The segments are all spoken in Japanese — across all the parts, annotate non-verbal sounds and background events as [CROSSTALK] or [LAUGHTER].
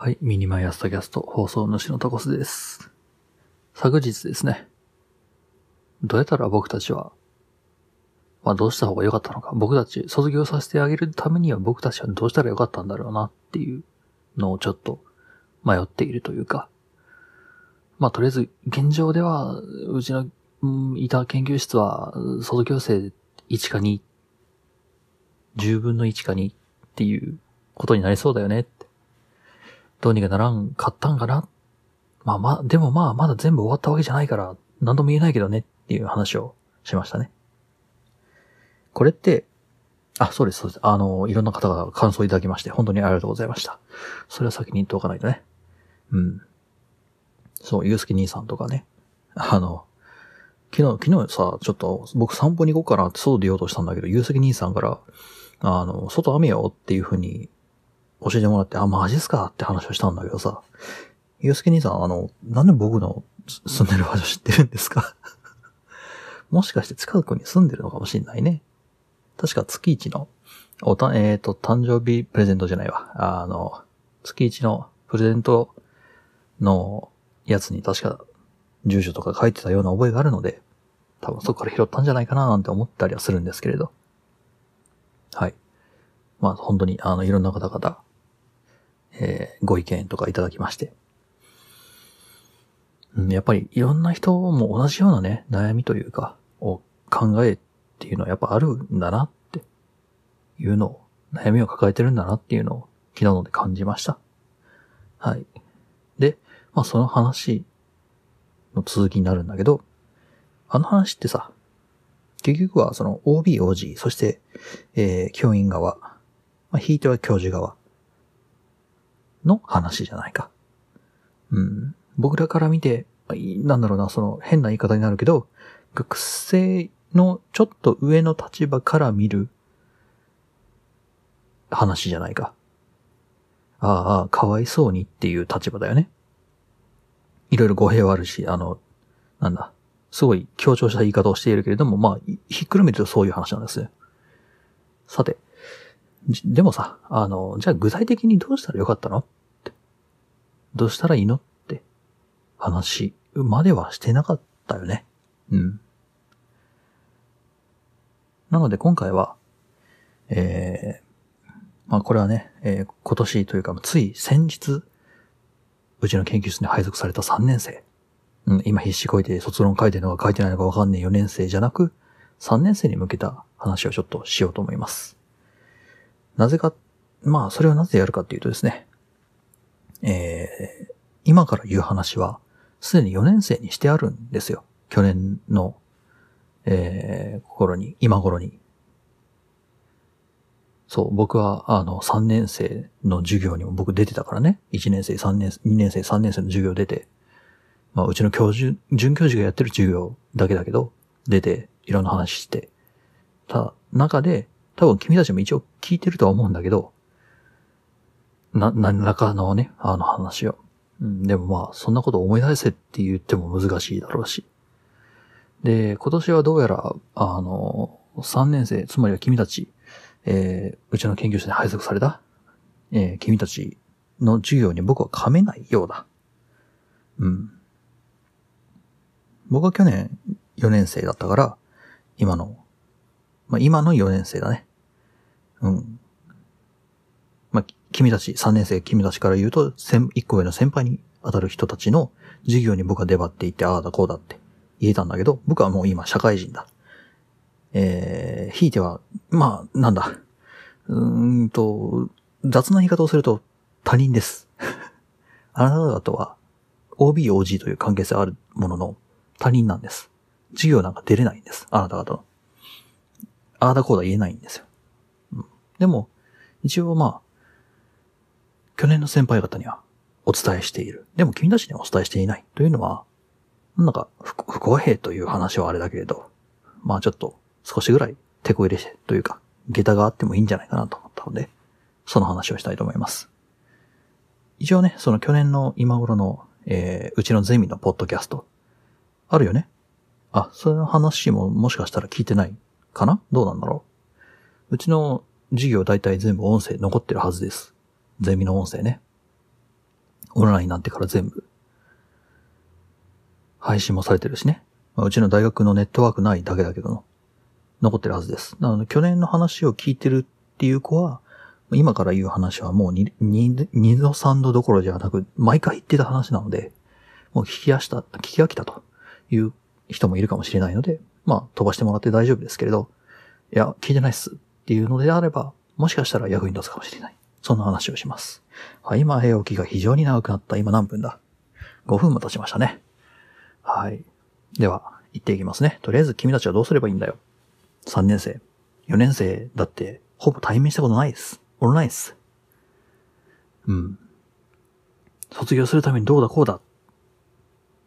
はい、ミニマイ朝タキャスト放送主のタコスです。昨日ですね、どうやったら僕たちは、まあどうした方が良かったのか、僕たち卒業させてあげるためには僕たちはどうしたら良かったんだろうなっていうのをちょっと迷っているというか、まあとりあえず現状では、うちの、うん、いた研究室は卒業生1か2、10分の1か2っていうことになりそうだよね。どうにかならんかったんかなまあまあ、でもまあまだ全部終わったわけじゃないから、何とも言えないけどねっていう話をしましたね。これって、あ、そうです、そうです。あの、いろんな方が感想いただきまして、本当にありがとうございました。それは先に言っておかないとね。うん。そう、ゆうすけ兄さんとかね。あの、昨日、昨日さ、ちょっと僕散歩に行こうかなって外出ようとしたんだけど、ゆうすけ兄さんから、あの、外雨よっていう風に教えてもらって、あ、マジっすか？って話をしたんだけどさ、ゆうすけ兄さん、あの、なんで僕の住んでる場所知ってるんですか？[LAUGHS] もしかして近くに住んでるのかもしんないね。確か月一の、おた、えっ、ー、と、誕生日プレゼントじゃないわ。あの、月一のプレゼントのやつに確か住所とか書いてたような覚えがあるので、多分そこから拾ったんじゃないかななんて思ったりはするんですけれど。はい。まあ本当にあのいろんな方々、えー、ご意見とかいただきまして。うん、やっぱりいろんな人も同じようなね、悩みというか、を考えっていうのはやっぱあるんだなっていうのを、悩みを抱えてるんだなっていうのを昨日ので感じました。はい。で、まあその話の続きになるんだけど、あの話ってさ、結局はその OB、OG、そして、えー、教員側、まあ、ひいては教授側の話じゃないか。うん。僕らから見て、なんだろうな、その変な言い方になるけど、学生のちょっと上の立場から見る話じゃないか。ああ、かわいそうにっていう立場だよね。いろいろ語弊はあるし、あの、なんだ、すごい強調した言い方をしているけれども、まあ、ひっくるめるとそういう話なんです。さて、でもさ、あの、じゃあ具体的にどうしたらよかったの？どうしたらいいのって話まではしてなかったよね。うん。なので今回は、えー、まあこれはね、えー、今年というか、つい先日、うちの研究室に配属された3年生。うん、今必死こいて卒論書いてるのか書いてないのかわかんねえ4年生じゃなく、3年生に向けた話をちょっとしようと思います。なぜか、まあ、それをなぜやるかっていうとですね、えー、今から言う話は、すでに4年生にしてあるんですよ。去年の、えー、頃に、今頃に。そう、僕は、あの、3年生の授業にも僕出てたからね。1年生、3年、2年生、3年生の授業出て、まあ、うちの教授、准教授がやってる授業だけだけど、出て、いろんな話して、た、中で、多分君たちも一応聞いてるとは思うんだけど、な、何らかのね、あの話を。うん、でもまあ、そんなこと思い出せって言っても難しいだろうし。で、今年はどうやら、あの、3年生、つまりは君たち、えー、うちの研究室に配属された、えー、君たちの授業に僕は噛めないようだ。うん。僕は去年4年生だったから、今の、まあ、今の4年生だね。うん。君たち、3年生君たちから言うと、1個上の先輩に当たる人たちの授業に僕は出張っていって、ああだこうだって言えたんだけど、僕はもう今社会人だ。えー、ひいては、まあ、なんだ。うーんと、雑な言い方をすると他人です。[LAUGHS] あなた方とは OB、OG という関係性あるものの他人なんです。授業なんか出れないんです。あなた方。ああだこうだ言えないんですよ。でも、一応まあ、去年の先輩方にはお伝えしている。でも君たちにはお伝えしていない。というのは、なんか不公平という話はあれだけれど、まあちょっと少しぐらい手こ入れしてというか、下駄があってもいいんじゃないかなと思ったので、その話をしたいと思います。一応ね、その去年の今頃の、えー、うちのゼミのポッドキャスト、あるよね？あ、その話ももしかしたら聞いてないかな？どうなんだろう？うちの授業大体全部音声残ってるはずです。ゼミの音声ね。オンラインになってから全部、配信もされてるしね。まあ、うちの大学のネットワークないだけだけど、残ってるはずです。なので、去年の話を聞いてるっていう子は、今から言う話はもう 2, 2, 2度3度どころじゃなく、毎回言ってた話なので、もう聞き飽した、聞き飽きたという人もいるかもしれないので、まあ飛ばしてもらって大丈夫ですけれど、いや、聞いてないっすっていうのであれば、もしかしたら役に立つかもしれない。そんな話をします。はい、今、早起きが非常に長くなった。今何分だ ?5 分も経ちましたね。はい。では、行っていきますね。とりあえず君たちはどうすればいいんだよ。3年生、4年生だって、ほぼ対面したことないです。オンラインです。うん。卒業するためにどうだこうだっ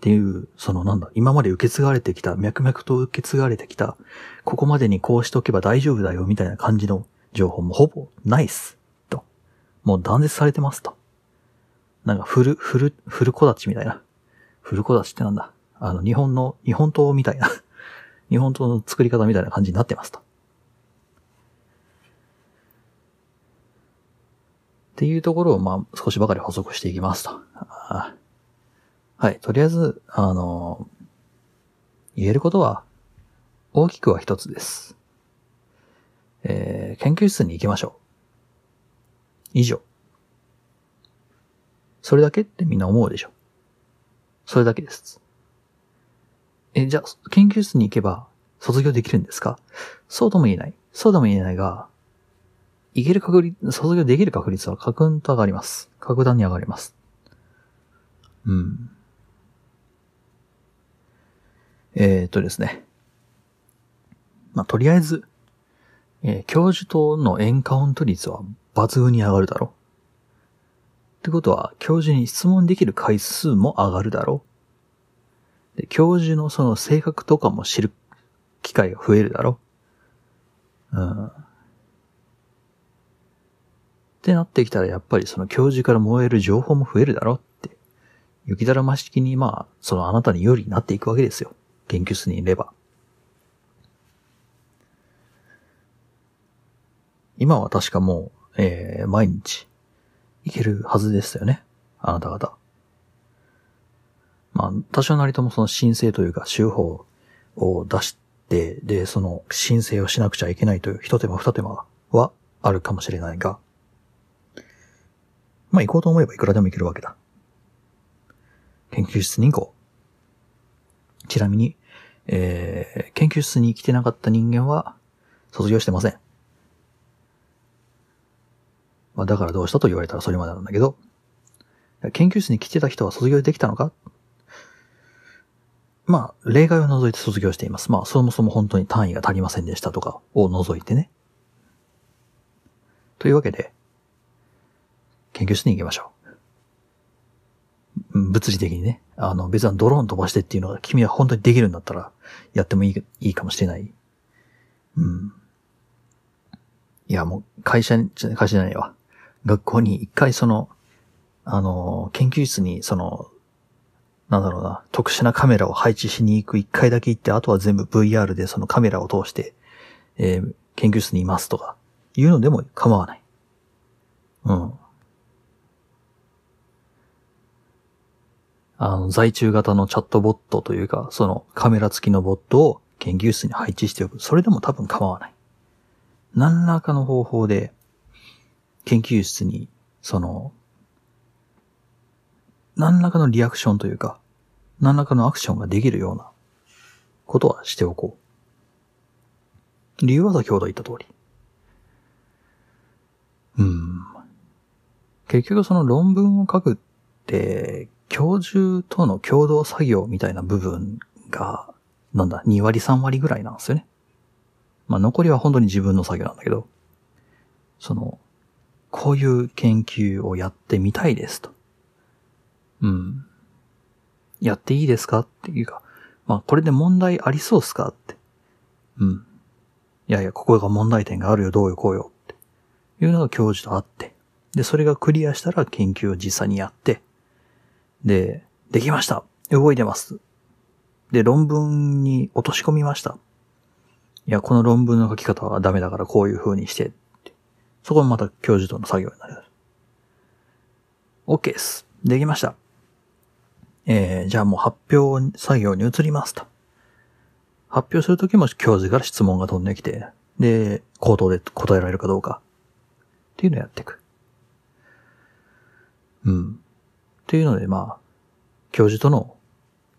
ていう、そのなんだ、今まで受け継がれてきた、脈々と受け継がれてきた、ここまでにこうしておけば大丈夫だよみたいな感じの情報もほぼないっす。もう断絶されてますと。なんか、フル、フル、フルコダチみたいな。フルコダチってなんだあの、日本の、日本刀みたいな [LAUGHS] 日本刀の作り方みたいな感じになってますと。っていうところを、まあ、少しばかり補足していきますと。はい。とりあえず、あの、言えることは、大きくは一つです。えー、研究室に行きましょう。以上。それだけってみんな思うでしょ。それだけです。え、じゃあ、研究室に行けば卒業できるんですか？そうとも言えない。そうとも言えないが、いける確率、卒業できる確率は格んと上がります。格段に上がります。うん。えー、っとですね。まあ、とりあえず、えー、教授とのエンカウント率は抜群に上がるだろう。ってことは、教授に質問できる回数も上がるだろう。で、教授のその性格とかも知る機会が増えるだろう。うん。ってなってきたら、やっぱりその教授から燃える情報も増えるだろうって。雪だるま式に、まあ、そのあなたに有利になっていくわけですよ。研究室にいれば。今は確かもう、えー、毎日、いけるはずでしたよね。あなた方。まあ、多少なりともその申請というか、手法を出して、で、その申請をしなくちゃいけないという一手間二手間はあるかもしれないが、まあ行こうと思えばいくらでも行けるわけだ。研究室に行こう。ちなみに、えー、研究室に来てなかった人間は卒業してません。まあだからどうしたと言われたらそれまでなんだけど、研究室に来てた人は卒業できたのか？まあ、例外を除いて卒業しています。まあ、そもそも本当に単位が足りませんでしたとかを除いてね。というわけで、研究室に行きましょう。物理的にね。あの、別にドローン飛ばしてっていうのが君は本当にできるんだったら、やってもいい、いいかもしれない。うん。いや、もう、会社に、会社じゃないわ。学校に一回その、あの、研究室に、その、なんだろうな、特殊なカメラを配置しに行く一回だけ行って、あとは全部 VR でそのカメラを通して、えー、研究室にいますとか、いうのでも構わない。うん。あの、在中型のチャットボットというか、そのカメラ付きのボットを研究室に配置しておく。それでも多分構わない。何らかの方法で、研究室に、その、何らかのリアクションというか、何らかのアクションができるようなことはしておこう。理由は先ほど言った通り。うん。結局その論文を書くって、教授との共同作業みたいな部分が、なんだ、2割3割ぐらいなんですよね。まあ残りは本当に自分の作業なんだけど、その、こういう研究をやってみたいですと。うん。やっていいですかっていうか、まあこれで問題ありそうっすかって。うん。いやいや、ここが問題点があるよ、どうよ、こうよって。いうのが教授とあって。で、それがクリアしたら研究を実際にやって、で、できました動いてますで、論文に落とし込みました。いや、この論文の書き方はダメだからこういう風にして。そこもまた教授との作業になる。OK です。できました。えー、じゃあもう発表作業に移りますと。発表するときも教授から質問が飛んできて、で、口頭で答えられるかどうか。っていうのをやっていく。うん。っていうので、まあ、教授との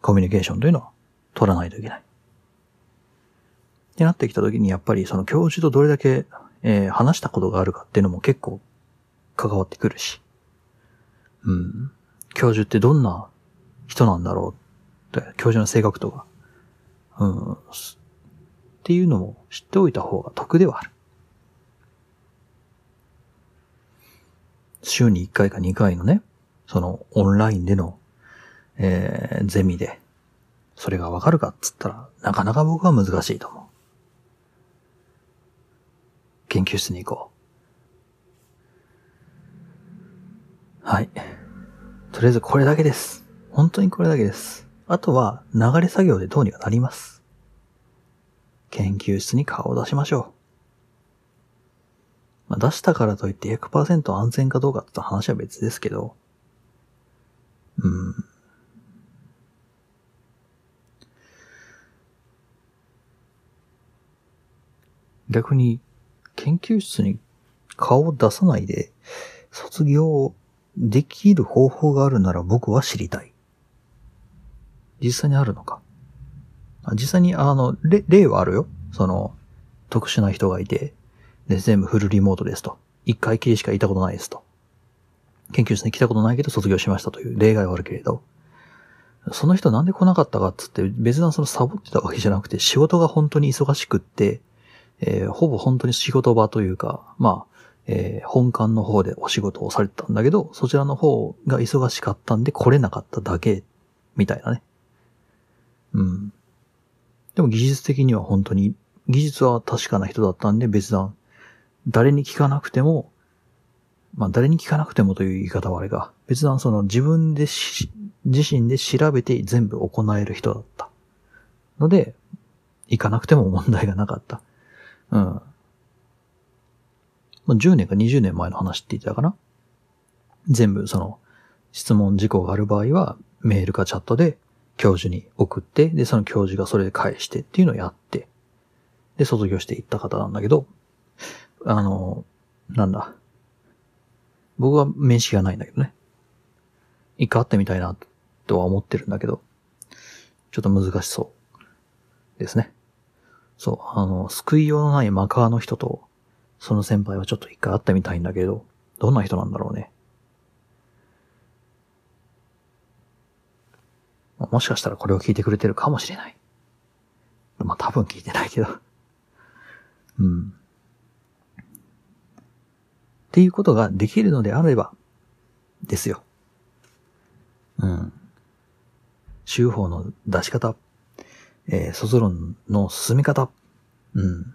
コミュニケーションというのは取らないといけない。ってなってきたときに、やっぱりその教授とどれだけ、えー、話したことがあるかっていうのも結構関わってくるし。うん。教授ってどんな人なんだろうって、教授の性格とか、うん、っていうのも知っておいた方が得ではある。週に1回か2回のね、そのオンラインでの、えー、ゼミで、それがわかるかっつったら、なかなか僕は難しいと思う。研究室に行こう。はい。とりあえずこれだけです。本当にこれだけです。あとは流れ作業でどうにかなります。研究室に顔を出しましょう。まあ、出したからといって100%安全かどうかって話は別ですけど、うん。逆に、研究室に顔を出さないで、卒業できる方法があるなら僕は知りたい。実際にあるのか？実際に、あの、例はあるよ。その、特殊な人がいて、で、全部フルリモートですと。一回きりしかいたことないですと。研究室に来たことないけど卒業しましたという例外はあるけれど、その人なんで来なかったかっつって別なそのサボってたわけじゃなくて仕事が本当に忙しくって、えー、ほぼ本当に仕事場というか、まあ、えー、本館の方でお仕事をされてたんだけど、そちらの方が忙しかったんで来れなかっただけ、みたいなね。うん。でも技術的には本当に、技術は確かな人だったんで別段、誰に聞かなくても、まあ誰に聞かなくてもという言い方はあれが、別段その自分でし、自身で調べて全部行える人だった。ので、行かなくても問題がなかった。うん。10年か20年前の話って言ってたかな全部その質問事項がある場合はメールかチャットで教授に送って、で、その教授がそれで返してっていうのをやって、で、卒業していった方なんだけど、あの、なんだ。僕は面識がないんだけどね。一回会ってみたいなとは思ってるんだけど、ちょっと難しそうですね。そう、あの、救いようのないマカーの人と、その先輩はちょっと一回会ってみたいんだけど、どんな人なんだろうね。もしかしたらこれを聞いてくれてるかもしれない。まあ多分聞いてないけど。うん。っていうことができるのであれば、ですよ。うん。修法の出し方、えー、卒論の進み方、うん。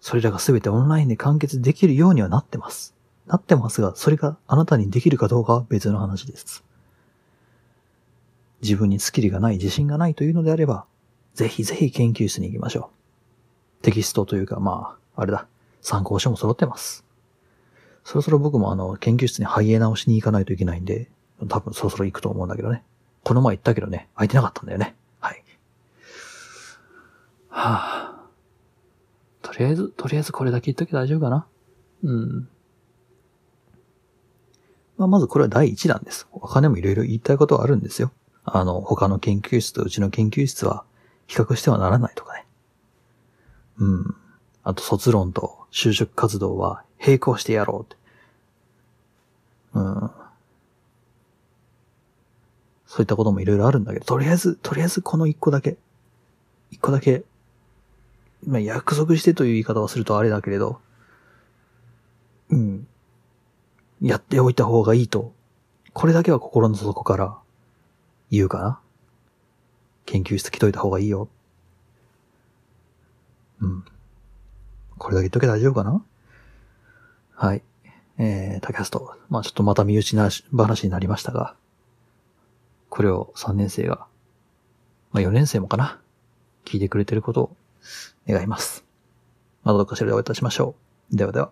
それらがすべてオンラインで完結できるようにはなってます。なってますが、それがあなたにできるかどうかは別の話です。自分にスキルがない、自信がないというのであれば、ぜひぜひ研究室に行きましょう。テキストというか、まあ、あれだ、参考書も揃ってます。そろそろ僕もあの、研究室にハイエナをしに行かないといけないんで、多分そろそろ行くと思うんだけどね。この前行ったけどね、空いてなかったんだよね。はい。はぁ、あ。とりあえず、とりあえずこれだけ言っとけ大丈夫かな。うん。まあ、まずこれは第一弾です。他にもいろいろ言いたいことはあるんですよ。あの、他の研究室とうちの研究室は比較してはならないとかね。うん。あと卒論と就職活動は並行してやろうって。うん。そういったこともいろいろあるんだけど、とりあえず、とりあえずこの一個だけ、一個だけまあ、約束してという言い方をするとあれだけれど、うん。やっておいた方がいいと、これだけは心の底から言うかな。研究室来といた方がいいよ。うん。これだけ言っとけ大丈夫かなはい。えー、タキャスト。まあちょっとまた身内な話になりましたが、これを3年生が、まあ4年生もかな聞いてくれてることを願います。またどうかしらでお会いいたしましょう。ではでは。